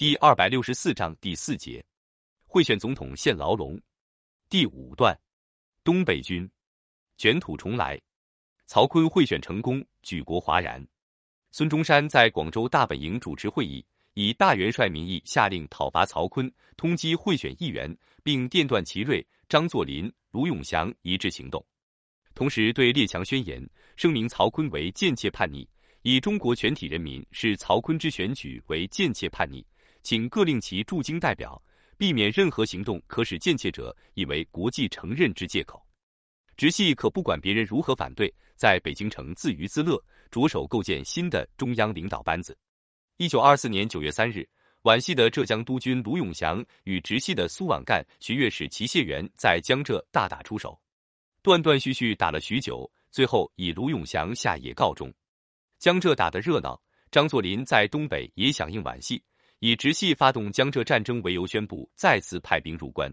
第二百六十四章第四节，贿选总统现牢笼。第五段，东北军卷土重来，曹锟贿选成功，举国哗然。孙中山在广州大本营主持会议，以大元帅名义下令讨伐曹锟，通缉贿选议员，并电断祁瑞、张作霖、卢永祥一致行动。同时对列强宣言，声明曹锟为贱妾叛逆，以中国全体人民视曹锟之选举为贱妾叛逆。请各令其驻京代表避免任何行动可使贱妾者以为国际承认之借口。直系可不管别人如何反对，在北京城自娱自乐，着手构建新的中央领导班子。一九二四年九月三日，皖系的浙江督军卢永祥与直系的苏皖赣、学乐使齐燮元在江浙大打出手，断断续续打了许久，最后以卢永祥下野告终。江浙打得热闹，张作霖在东北也响应皖系。以直系发动江浙战争为由，宣布再次派兵入关。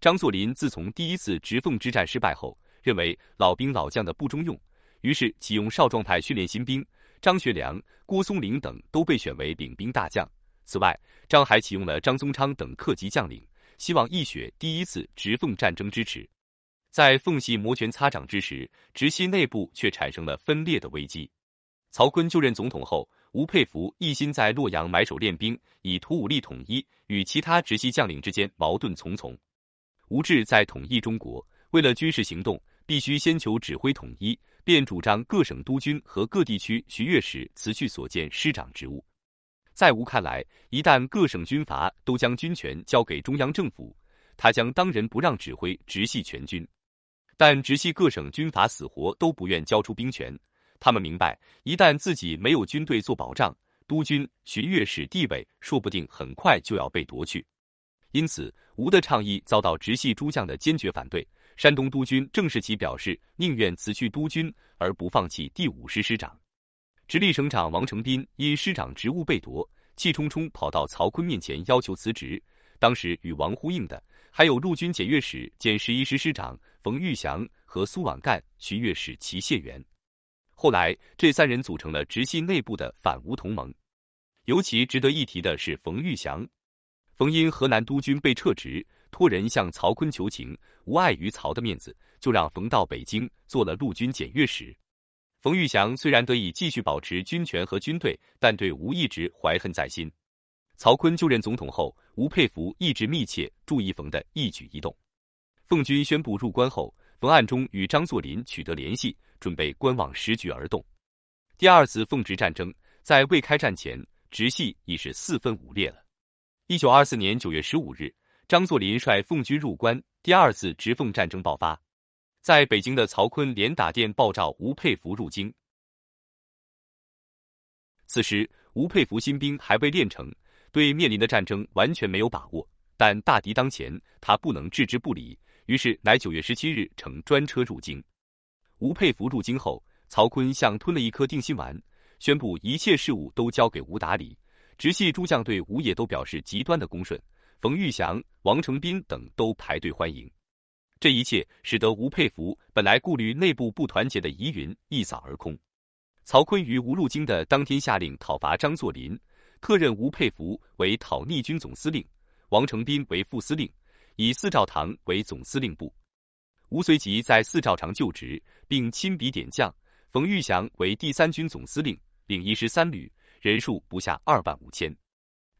张作霖自从第一次直奉之战失败后，认为老兵老将的不中用，于是启用少壮派训练新兵。张学良、郭松龄等都被选为领兵大将。此外，张还启用了张宗昌等客级将领，希望一雪第一次直奉战争支持。在奉系摩拳擦掌之时，直系内部却产生了分裂的危机。曹锟就任总统后。吴佩孚一心在洛阳埋首练兵，以图武力统一，与其他直系将领之间矛盾重重。吴志在统一中国，为了军事行动必须先求指挥统一，便主张各省督军和各地区徐乐使辞去所见师长职务。在吴看来，一旦各省军阀都将军权交给中央政府，他将当仁不让指挥直系全军。但直系各省军阀死活都不愿交出兵权。他们明白，一旦自己没有军队做保障，督军、巡阅使地位说不定很快就要被夺去。因此，吴的倡议遭到直系诸将的坚决反对。山东督军郑士奇表示，宁愿辞去督军，而不放弃第五师师长。直隶省长王承斌因师长职务被夺，气冲冲跑到曹锟面前要求辞职。当时与王呼应的还有陆军检阅使兼十一师师长冯玉祥和苏皖赣、巡阅使齐燮元。后来，这三人组成了直系内部的反吴同盟。尤其值得一提的是冯玉祥。冯因河南督军被撤职，托人向曹锟求情，无碍于曹的面子，就让冯到北京做了陆军检阅使。冯玉祥虽然得以继续保持军权和军队，但对吴一直怀恨在心。曹锟就任总统后，吴佩孚一直密切注意冯的一举一动。奉军宣布入关后，冯暗中与张作霖取得联系。准备观望时局而动。第二次奉直战争在未开战前，直系已是四分五裂了。一九二四年九月十五日，张作霖率奉军入关，第二次直奉战争爆发。在北京的曹锟连打电报召吴佩孚入京。此时，吴佩孚新兵还未练成，对面临的战争完全没有把握。但大敌当前，他不能置之不理，于是乃九月十七日乘专车入京。吴佩孚入京后，曹锟像吞了一颗定心丸，宣布一切事务都交给吴打理。直系诸将对吴也都表示极端的恭顺，冯玉祥、王承斌等都排队欢迎。这一切使得吴佩孚本来顾虑内部不团结的疑云一扫而空。曹锟于吴入京的当天下令讨伐张作霖，特任吴佩孚为讨逆军总司令，王承斌为副司令，以司兆堂为总司令部。吴随即在四兆场就职，并亲笔点将，冯玉祥为第三军总司令，领一师三旅，人数不下二万五千。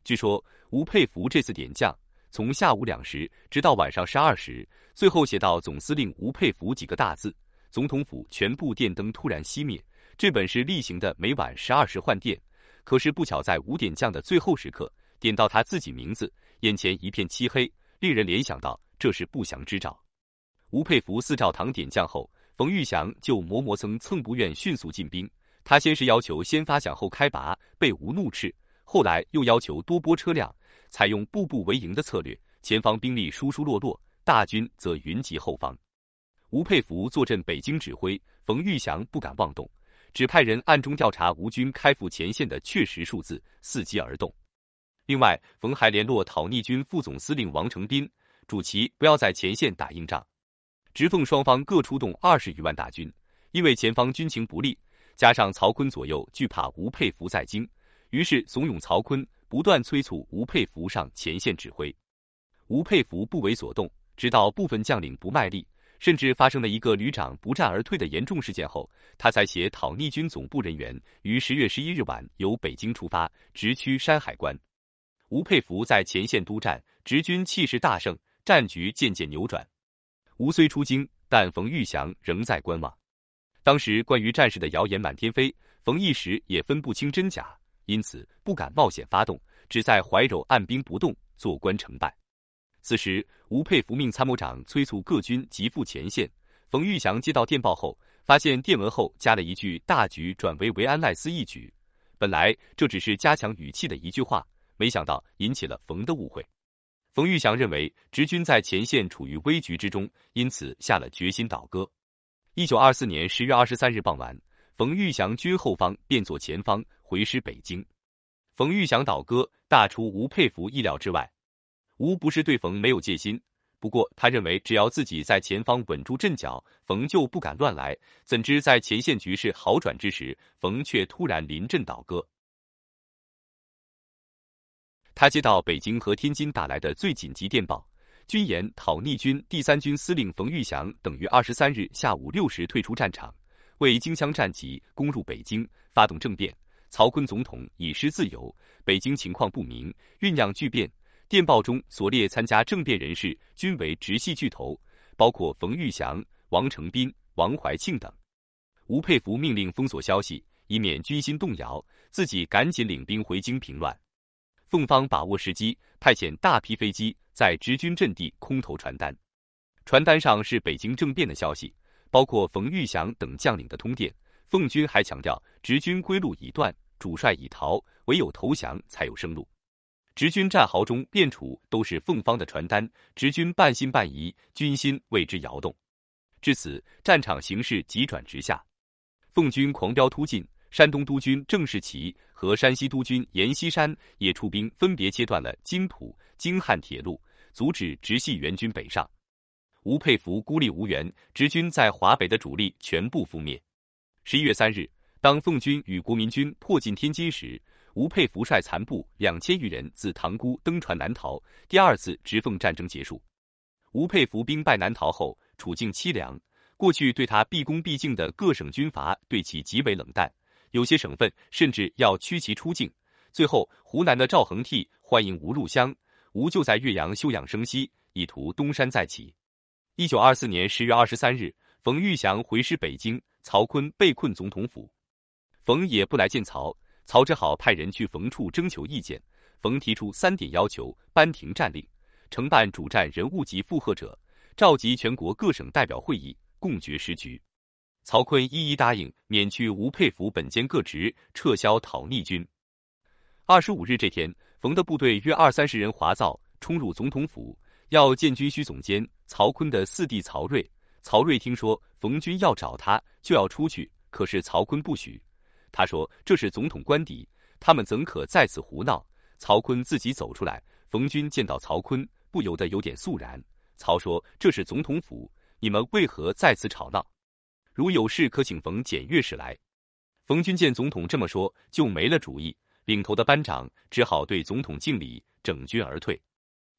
据说吴佩孚这次点将，从下午两时直到晚上十二时，最后写到总司令吴佩孚几个大字，总统府全部电灯突然熄灭。这本是例行的每晚十二时换电，可是不巧在五点将的最后时刻，点到他自己名字，眼前一片漆黑，令人联想到这是不祥之兆。吴佩孚四照堂点将后，冯玉祥就磨磨蹭蹭不愿迅速进兵。他先是要求先发响后开拔，被吴怒斥；后来又要求多拨车辆，采用步步为营的策略，前方兵力疏疏落落，大军则云集后方。吴佩孚坐镇北京指挥，冯玉祥不敢妄动，只派人暗中调查吴军开赴前线的确实数字，伺机而动。另外，冯还联络讨逆军副总司令王承斌，主其不要在前线打硬仗。直奉双方各出动二十余万大军，因为前方军情不利，加上曹锟左右惧怕吴佩孚在京，于是怂恿曹锟不断催促吴佩孚上前线指挥。吴佩孚不为所动，直到部分将领不卖力，甚至发生了一个旅长不战而退的严重事件后，他才携讨逆军总部人员于十月十一日晚由北京出发，直趋山海关。吴佩孚在前线督战，直军气势大盛，战局渐渐扭转。吴虽出京，但冯玉祥仍在观望。当时关于战事的谣言满天飞，冯一时也分不清真假，因此不敢冒险发动，只在怀柔按兵不动，坐观成败。此时，吴佩孚命参谋长催促各军急赴前线。冯玉祥接到电报后，发现电文后加了一句“大局转为维安赖斯一举”。本来这只是加强语气的一句话，没想到引起了冯的误会。冯玉祥认为直军在前线处于危局之中，因此下了决心倒戈。一九二四年十月二十三日傍晚，冯玉祥军后方变作前方，回师北京。冯玉祥倒戈，大出吴佩孚意料之外。吴不是对冯没有戒心，不过他认为只要自己在前方稳住阵脚，冯就不敢乱来。怎知在前线局势好转之时，冯却突然临阵倒戈。他接到北京和天津打来的最紧急电报。军言：讨逆军第三军司令冯玉祥等于二十三日下午六时退出战场，为京腔战急攻入北京，发动政变。曹锟总统已失自由，北京情况不明，酝酿巨变。电报中所列参加政变人士均为直系巨头，包括冯玉祥、王承斌、王怀庆等。吴佩孚命令封锁消息，以免军心动摇，自己赶紧领兵回京平乱。凤方把握时机，派遣大批飞机在直军阵地空投传单，传单上是北京政变的消息，包括冯玉祥等将领的通电。奉军还强调，直军归路已断，主帅已逃，唯有投降才有生路。直军战壕中遍处都是凤方的传单，直军半信半疑，军心为之摇动。至此，战场形势急转直下，奉军狂飙突进。山东督军郑士琦和山西督军阎锡山也出兵，分别切断了京浦、京汉铁路，阻止直系援军北上。吴佩孚孤立无援，直军在华北的主力全部覆灭。十一月三日，当奉军与国民军迫近天津时，吴佩孚率残部两千余人自塘沽登船南逃。第二次直奉战争结束，吴佩孚兵败南逃后，处境凄凉。过去对他毕恭毕敬的各省军阀对其极为冷淡。有些省份甚至要驱其出境。最后，湖南的赵恒惕欢迎吴入湘，吴就在岳阳休养生息，以图东山再起。一九二四年十月二十三日，冯玉祥回师北京，曹锟被困总统府，冯也不来见曹，曹只好派人去冯处征求意见。冯提出三点要求：颁停战令，承办主战人物及附和者，召集全国各省代表会议，共决时局。曹锟一一答应，免去吴佩孚本兼各职，撤销讨逆军。二十五日这天，冯的部队约二三十人华造冲入总统府，要见军需总监曹锟的四弟曹睿。曹睿听说冯军要找他，就要出去，可是曹锟不许。他说这是总统官邸，他们怎可在此胡闹？曹锟自己走出来，冯军见到曹锟，不由得有点肃然。曹说这是总统府，你们为何在此吵闹？如有事，可请冯检阅使来。冯军见总统这么说，就没了主意。领头的班长只好对总统敬礼，整军而退。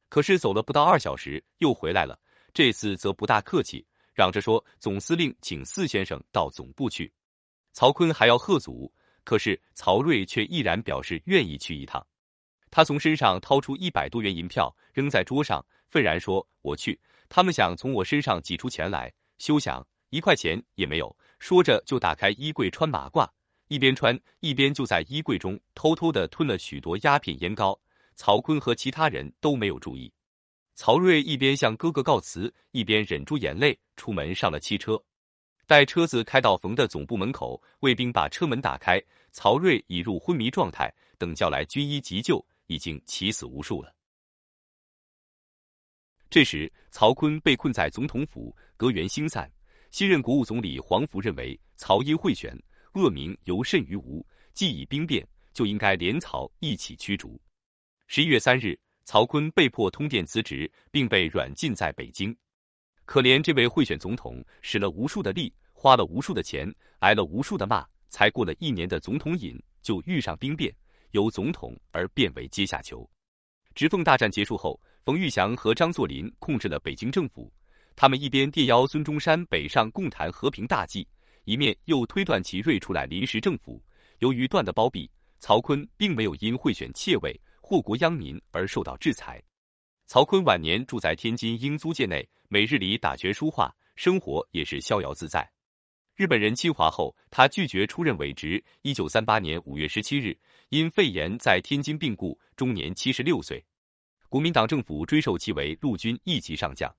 可是走了不到二小时，又回来了。这次则不大客气，嚷着说：“总司令请四先生到总部去。”曹锟还要贺祖，可是曹睿却毅然表示愿意去一趟。他从身上掏出一百多元银票，扔在桌上，愤然说：“我去，他们想从我身上挤出钱来，休想！”一块钱也没有，说着就打开衣柜穿马褂，一边穿一边就在衣柜中偷偷的吞了许多鸦片烟膏。曹锟和其他人都没有注意。曹睿一边向哥哥告辞，一边忍住眼泪出门上了汽车。待车子开到冯的总部门口，卫兵把车门打开，曹睿已入昏迷状态，等叫来军医急救，已经起死无数了。这时，曹锟被困在总统府，阁员星散。新任国务总理黄福认为曹因贿选，恶名尤甚于吴，既已兵变，就应该连曹一起驱逐。十一月三日，曹锟被迫通电辞职，并被软禁在北京。可怜这位贿选总统，使了无数的力，花了无数的钱，挨了无数的骂，才过了一年的总统瘾，就遇上兵变，由总统而变为阶下囚。直奉大战结束后，冯玉祥和张作霖控制了北京政府。他们一边电邀孙中山北上共谈和平大计，一面又推断祺瑞出来临时政府。由于段的包庇，曹锟并没有因贿选窃位、祸国殃民而受到制裁。曹锟晚年住在天津英租界内，每日里打拳书画，生活也是逍遥自在。日本人侵华后，他拒绝出任伪职。一九三八年五月十七日，因肺炎在天津病故，终年七十六岁。国民党政府追授其为陆军一级上将。